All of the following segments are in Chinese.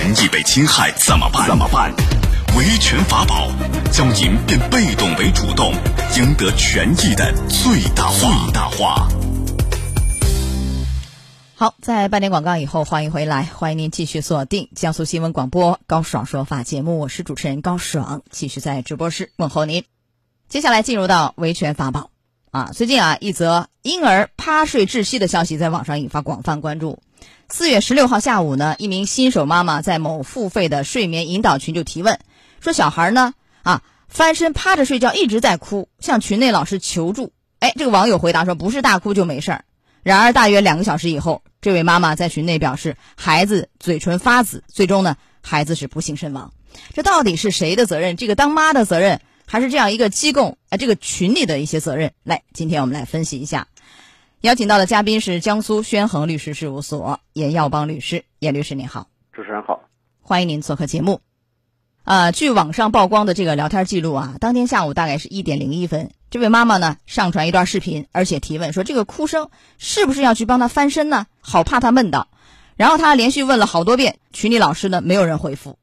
权益被侵害怎么办？怎么办？维权法宝，教您变被动为主动，赢得权益的最大化。最大化。好，在半点广告以后，欢迎回来，欢迎您继续锁定江苏新闻广播高爽说法节目，我是主持人高爽，继续在直播室问候您。接下来进入到维权法宝啊，最近啊，一则婴儿趴睡窒息的消息在网上引发广泛关注。四月十六号下午呢，一名新手妈妈在某付费的睡眠引导群就提问。说小孩呢啊翻身趴着睡觉一直在哭，向群内老师求助。哎，这个网友回答说不是大哭就没事儿。然而大约两个小时以后，这位妈妈在群内表示孩子嘴唇发紫，最终呢孩子是不幸身亡。这到底是谁的责任？这个当妈的责任，还是这样一个机构啊这个群里的一些责任？来，今天我们来分析一下。邀请到的嘉宾是江苏宣恒律师事务所严耀邦律师，严律师您好，主持人好，欢迎您做客节目。啊，据网上曝光的这个聊天记录啊，当天下午大概是一点零一分，这位妈妈呢上传一段视频，而且提问说这个哭声是不是要去帮她翻身呢？好怕她闷到。然后她连续问了好多遍，群里老师呢没有人回复。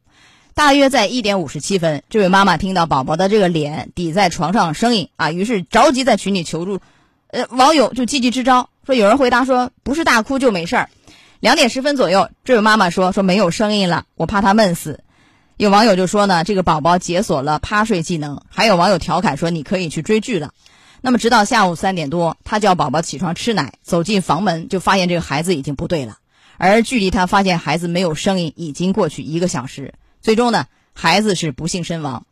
大约在一点五十七分，这位妈妈听到宝宝的这个脸抵在床上声音啊，于是着急在群里求助。呃，网友就积极支招，说有人回答说不是大哭就没事儿。两点十分左右，这位妈妈说说没有声音了，我怕他闷死。有网友就说呢，这个宝宝解锁了趴睡技能。还有网友调侃说，你可以去追剧了。那么直到下午三点多，他叫宝宝起床吃奶，走进房门就发现这个孩子已经不对了。而距离他发现孩子没有声音已经过去一个小时，最终呢，孩子是不幸身亡。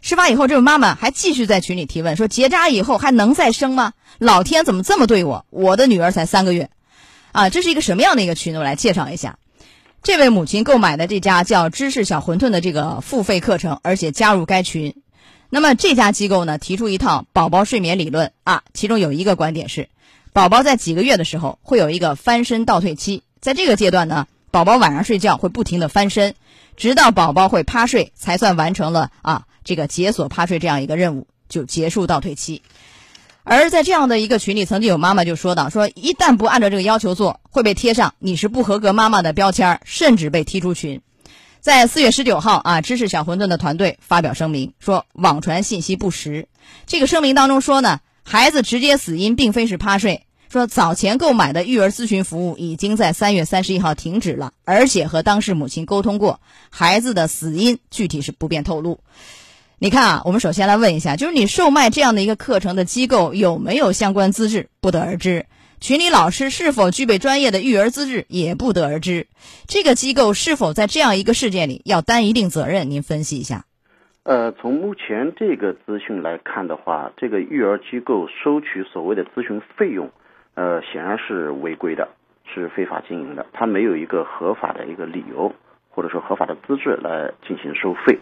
事发以后，这位妈妈还继续在群里提问，说结扎以后还能再生吗？老天怎么这么对我？我的女儿才三个月，啊，这是一个什么样的一个群呢？我来介绍一下。这位母亲购买的这家叫“知识小馄饨”的这个付费课程，而且加入该群。那么这家机构呢，提出一套宝宝睡眠理论啊，其中有一个观点是，宝宝在几个月的时候会有一个翻身倒退期，在这个阶段呢，宝宝晚上睡觉会不停的翻身，直到宝宝会趴睡，才算完成了啊这个解锁趴睡这样一个任务，就结束倒退期。而在这样的一个群里，曾经有妈妈就说到：“说一旦不按照这个要求做，会被贴上你是不合格妈妈的标签，甚至被踢出群。”在四月十九号啊，知识小馄饨的团队发表声明说，网传信息不实。这个声明当中说呢，孩子直接死因并非是趴睡，说早前购买的育儿咨询服务已经在三月三十一号停止了，而且和当事母亲沟通过，孩子的死因具体是不便透露。你看啊，我们首先来问一下，就是你售卖这样的一个课程的机构有没有相关资质？不得而知。群里老师是否具备专业的育儿资质？也不得而知。这个机构是否在这样一个事件里要担一定责任？您分析一下。呃，从目前这个资讯来看的话，这个育儿机构收取所谓的咨询费用，呃，显然是违规的，是非法经营的。他没有一个合法的一个理由，或者说合法的资质来进行收费。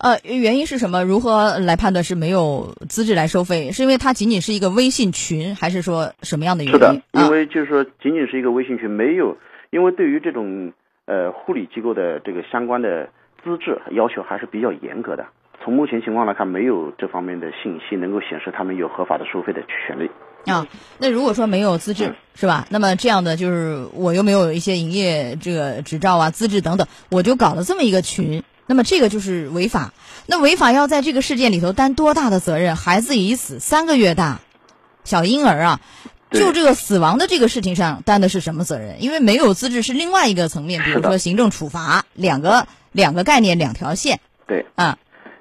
呃，原因是什么？如何来判断是没有资质来收费？是因为它仅仅是一个微信群，还是说什么样的原因？是的，因为就是说仅仅是一个微信群，没有，因为对于这种呃护理机构的这个相关的资质要求还是比较严格的。从目前情况来看，没有这方面的信息能够显示他们有合法的收费的权利。啊，那如果说没有资质是吧？那么这样的就是我又没有一些营业这个执照啊、资质等等，我就搞了这么一个群。那么这个就是违法，那违法要在这个事件里头担多大的责任？孩子已死三个月大，小婴儿啊，就这个死亡的这个事情上担的是什么责任？因为没有资质是另外一个层面，比如说行政处罚，两个两个概念两条线。对，啊，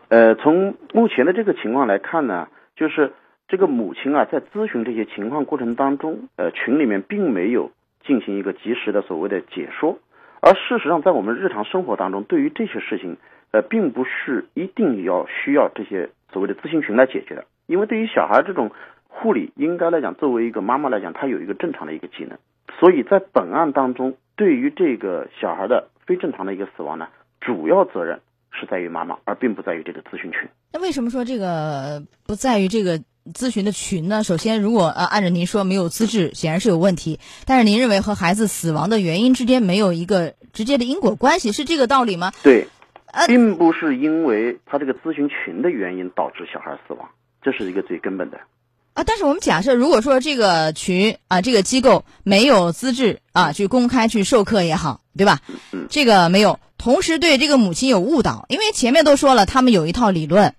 呃，从目前的这个情况来看呢，就是这个母亲啊，在咨询这些情况过程当中，呃，群里面并没有进行一个及时的所谓的解说。而事实上，在我们日常生活当中，对于这些事情，呃，并不是一定要需要这些所谓的咨询群来解决的。因为对于小孩这种护理，应该来讲，作为一个妈妈来讲，她有一个正常的一个技能。所以在本案当中，对于这个小孩的非正常的一个死亡呢，主要责任是在于妈妈，而并不在于这个咨询群。那为什么说这个不在于这个？咨询的群呢？首先，如果呃按照您说没有资质，显然是有问题。但是您认为和孩子死亡的原因之间没有一个直接的因果关系，是这个道理吗？对，并不是因为他这个咨询群的原因导致小孩死亡，这是一个最根本的。啊，但是我们假设，如果说这个群啊，这个机构没有资质啊，去公开去授课也好，对吧？嗯。这个没有，同时对这个母亲有误导，因为前面都说了，他们有一套理论，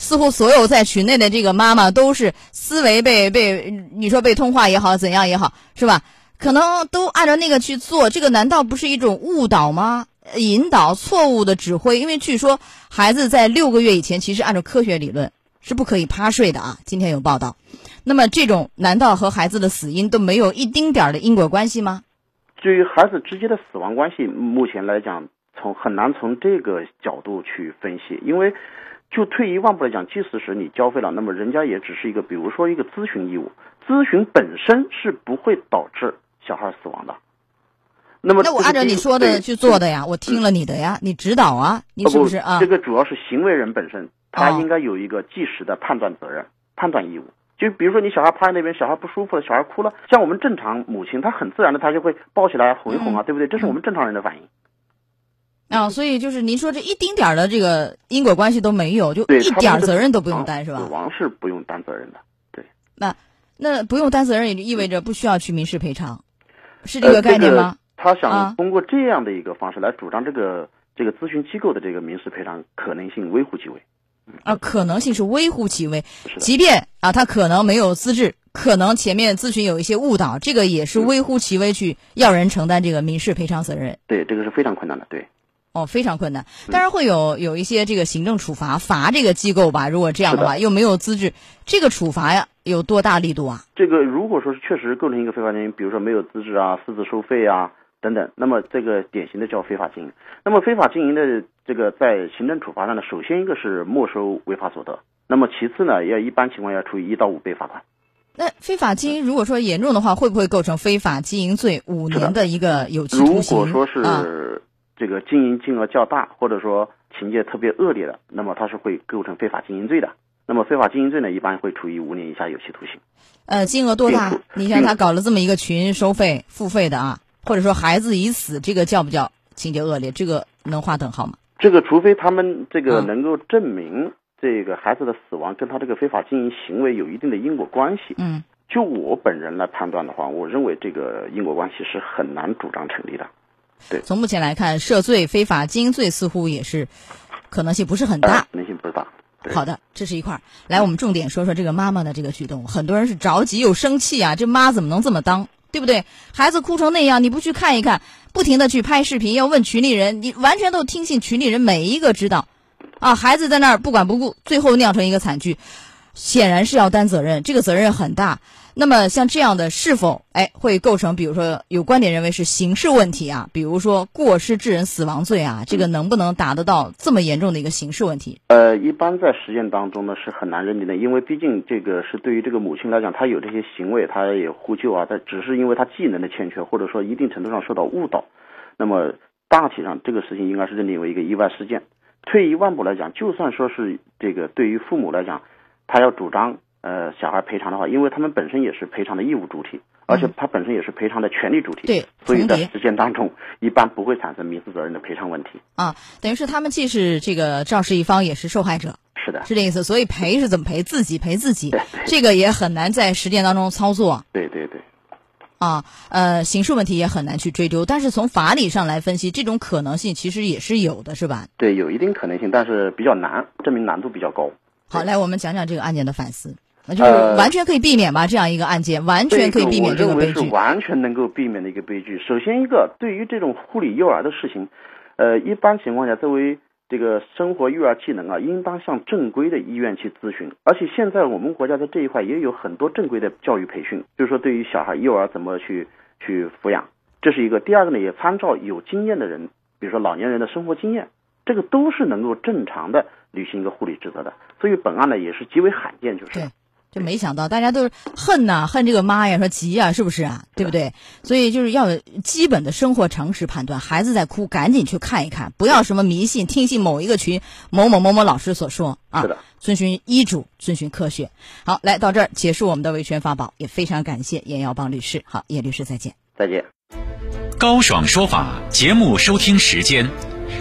似乎所有在群内的这个妈妈都是思维被被你说被通话也好，怎样也好，是吧？可能都按照那个去做，这个难道不是一种误导吗？引导错误的指挥，因为据说孩子在六个月以前，其实按照科学理论是不可以趴睡的啊。今天有报道，那么这种难道和孩子的死因都没有一丁点儿的因果关系吗？至于孩子直接的死亡关系，目前来讲，从很难从这个角度去分析，因为就退一万步来讲，即使是你交费了，那么人家也只是一个，比如说一个咨询义务，咨询本身是不会导致小孩死亡的。那么，那我按照你说的去做的呀，我听了你的呀，你指导啊，你是不是啊？这个主要是行为人本身，他应该有一个即时的判断责任、判断义务。就比如说，你小孩趴在那边，小孩不舒服了，小孩哭了，像我们正常母亲，她很自然的，她就会抱起来哄一哄啊，对不对？这是我们正常人的反应。啊，所以就是您说这一丁点儿的这个因果关系都没有，就一点责任都不用担，是吧？死亡是不用担责任的，对。那那不用担责任，也就意味着不需要去民事赔偿，是这个概念吗？他想通过这样的一个方式来主张这个这个咨询机构的这个民事赔偿可能性微乎其微，啊，可能性是微乎其微。即便啊，他可能没有资质，可能前面咨询有一些误导，这个也是微乎其微，去要人承担这个民事赔偿责任。对，这个是非常困难的。对，哦，非常困难。当然会有有一些这个行政处罚，罚这个机构吧。如果这样的话，又没有资质，这个处罚呀有多大力度啊？这个如果说是确实构成一个非法经营，比如说没有资质啊，私自收费啊。等等，那么这个典型的叫非法经营。那么非法经营的这个在行政处罚上呢，首先一个是没收违法所得，那么其次呢，要一般情况下处以一到五倍罚款。那非法经营如果说严重的话，会不会构成非法经营罪五年的一个有期徒刑？如果说是这个经营金额较大，或者说情节特别恶劣的，那么它是会构成非法经营罪的。那么非法经营罪呢，一般会处以五年以下有期徒刑。呃，金额多大？你像他搞了这么一个群收费付费的啊。或者说孩子已死，这个叫不叫情节恶劣？这个能划等号吗？这个除非他们这个能够证明这个孩子的死亡跟他这个非法经营行为有一定的因果关系。嗯，就我本人来判断的话，我认为这个因果关系是很难主张成立的。对，从目前来看，涉罪非法经营罪似乎也是可能性不是很大，可能性不是大。好的，这是一块儿。来，我们重点说说这个妈妈的这个举动。很多人是着急又生气啊，这妈怎么能这么当？对不对？孩子哭成那样，你不去看一看，不停的去拍视频，要问群里人，你完全都听信群里人每一个知道，啊，孩子在那儿不管不顾，最后酿成一个惨剧，显然是要担责任，这个责任很大。那么像这样的是否哎会构成，比如说有观点认为是刑事问题啊，比如说过失致人死亡罪啊，这个能不能达得到这么严重的一个刑事问题？呃，一般在实践当中呢是很难认定的，因为毕竟这个是对于这个母亲来讲，她有这些行为，她也呼救啊，但只是因为她技能的欠缺，或者说一定程度上受到误导，那么大体上这个事情应该是认定为一个意外事件。退一万步来讲，就算说是这个对于父母来讲，他要主张。呃，小孩赔偿的话，因为他们本身也是赔偿的义务主体，而且他本身也是赔偿的权利主体，对，所以在实践当中一般不会产生民事责任的赔偿问题。啊，等于是他们既是这个肇事一方，也是受害者。是的，是这意思。所以赔是怎么赔？自己赔自己，这个也很难在实践当中操作。对对对。啊，呃，刑事问题也很难去追究，但是从法理上来分析，这种可能性其实也是有的，是吧？对，有一定可能性，但是比较难，证明难度比较高。好，来我们讲讲这个案件的反思。那就是完全可以避免吧，这样一个案件完全可以避免这个悲剧。是完全能够避免的一个悲剧。首先，一个对于这种护理幼儿的事情，呃，一般情况下，作为这个生活育儿技能啊，应当向正规的医院去咨询。而且现在我们国家在这一块也有很多正规的教育培训，就是说对于小孩幼儿怎么去去抚养，这是一个。第二个呢，也参照有经验的人，比如说老年人的生活经验，这个都是能够正常的履行一个护理职责的。所以本案呢也是极为罕见，就是。就没想到，大家都是恨呐，恨这个妈呀，说急呀，是不是啊？对不对？所以就是要有基本的生活常识判断。孩子在哭，赶紧去看一看，不要什么迷信，听信某一个群某某某某老师所说啊。是的，遵循医嘱，遵循科学。好，来到这儿结束我们的维权法宝，也非常感谢严耀邦律师。好，叶律师再见。再见。高爽说法节目收听时间，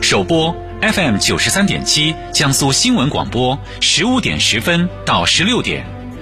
首播 FM 九十三点七，江苏新闻广播，十五点十分到十六点。